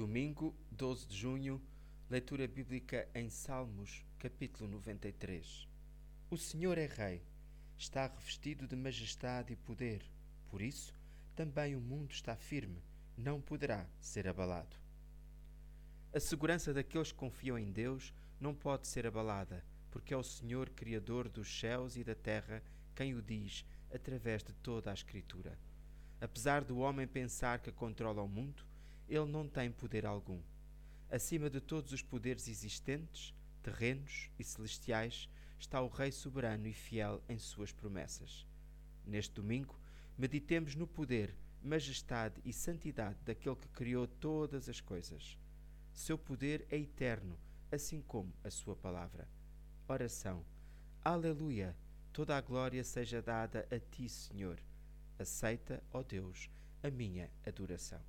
Domingo, 12 de junho, leitura bíblica em Salmos, capítulo 93. O Senhor é Rei, está revestido de majestade e poder, por isso também o mundo está firme, não poderá ser abalado. A segurança daqueles que confiam em Deus não pode ser abalada, porque é o Senhor Criador dos céus e da terra quem o diz através de toda a Escritura. Apesar do homem pensar que controla o mundo, ele não tem poder algum. Acima de todos os poderes existentes, terrenos e celestiais, está o Rei soberano e fiel em suas promessas. Neste domingo, meditemos no poder, majestade e santidade daquele que criou todas as coisas. Seu poder é eterno, assim como a sua palavra. Oração. Aleluia! Toda a glória seja dada a ti, Senhor. Aceita, ó Deus, a minha adoração.